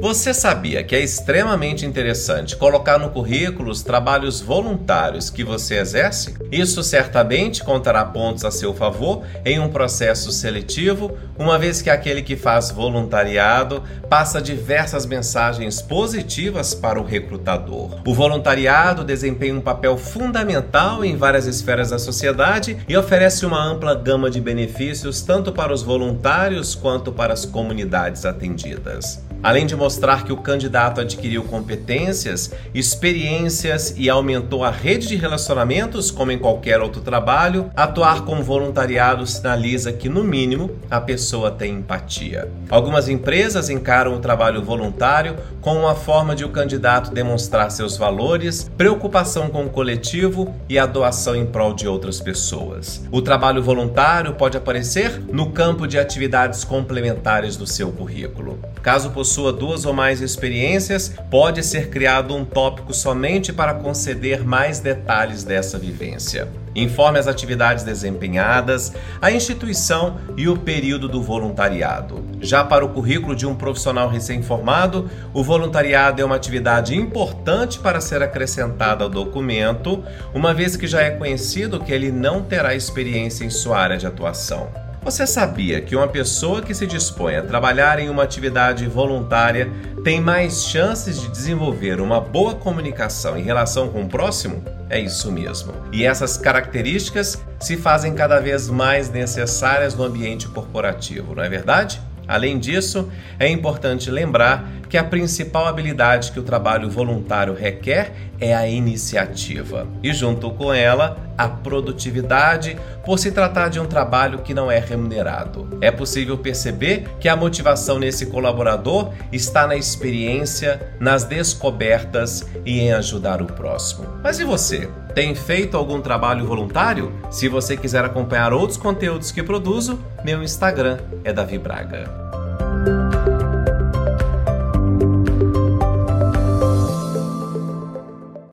Você sabia que é extremamente interessante colocar no currículo os trabalhos voluntários que você exerce? Isso certamente contará pontos a seu favor em um processo seletivo, uma vez que aquele que faz voluntariado passa diversas mensagens positivas para o recrutador. O voluntariado desempenha um papel fundamental em várias esferas da sociedade e oferece uma ampla gama de benefícios tanto para os voluntários quanto para as comunidades atendidas. Além de mostrar que o candidato adquiriu competências, experiências e aumentou a rede de relacionamentos, como em qualquer outro trabalho, atuar com voluntariado sinaliza que, no mínimo, a pessoa tem empatia. Algumas empresas encaram o trabalho voluntário como uma forma de o candidato demonstrar seus valores, preocupação com o coletivo e a doação em prol de outras pessoas. O trabalho voluntário pode aparecer no campo de atividades complementares do seu currículo. Caso possua duas ou mais experiências, pode ser criado um tópico somente para conceder mais detalhes dessa vivência. Informe as atividades desempenhadas, a instituição e o período do voluntariado. Já para o currículo de um profissional recém-formado, o voluntariado é uma atividade importante para ser acrescentada ao documento, uma vez que já é conhecido que ele não terá experiência em sua área de atuação. Você sabia que uma pessoa que se dispõe a trabalhar em uma atividade voluntária tem mais chances de desenvolver uma boa comunicação em relação com o próximo? É isso mesmo. E essas características se fazem cada vez mais necessárias no ambiente corporativo, não é verdade? Além disso, é importante lembrar que a principal habilidade que o trabalho voluntário requer é a iniciativa e, junto com ela, a produtividade, por se tratar de um trabalho que não é remunerado. É possível perceber que a motivação nesse colaborador está na experiência, nas descobertas e em ajudar o próximo. Mas e você? Tem feito algum trabalho voluntário? Se você quiser acompanhar outros conteúdos que produzo, meu Instagram é Davi Braga.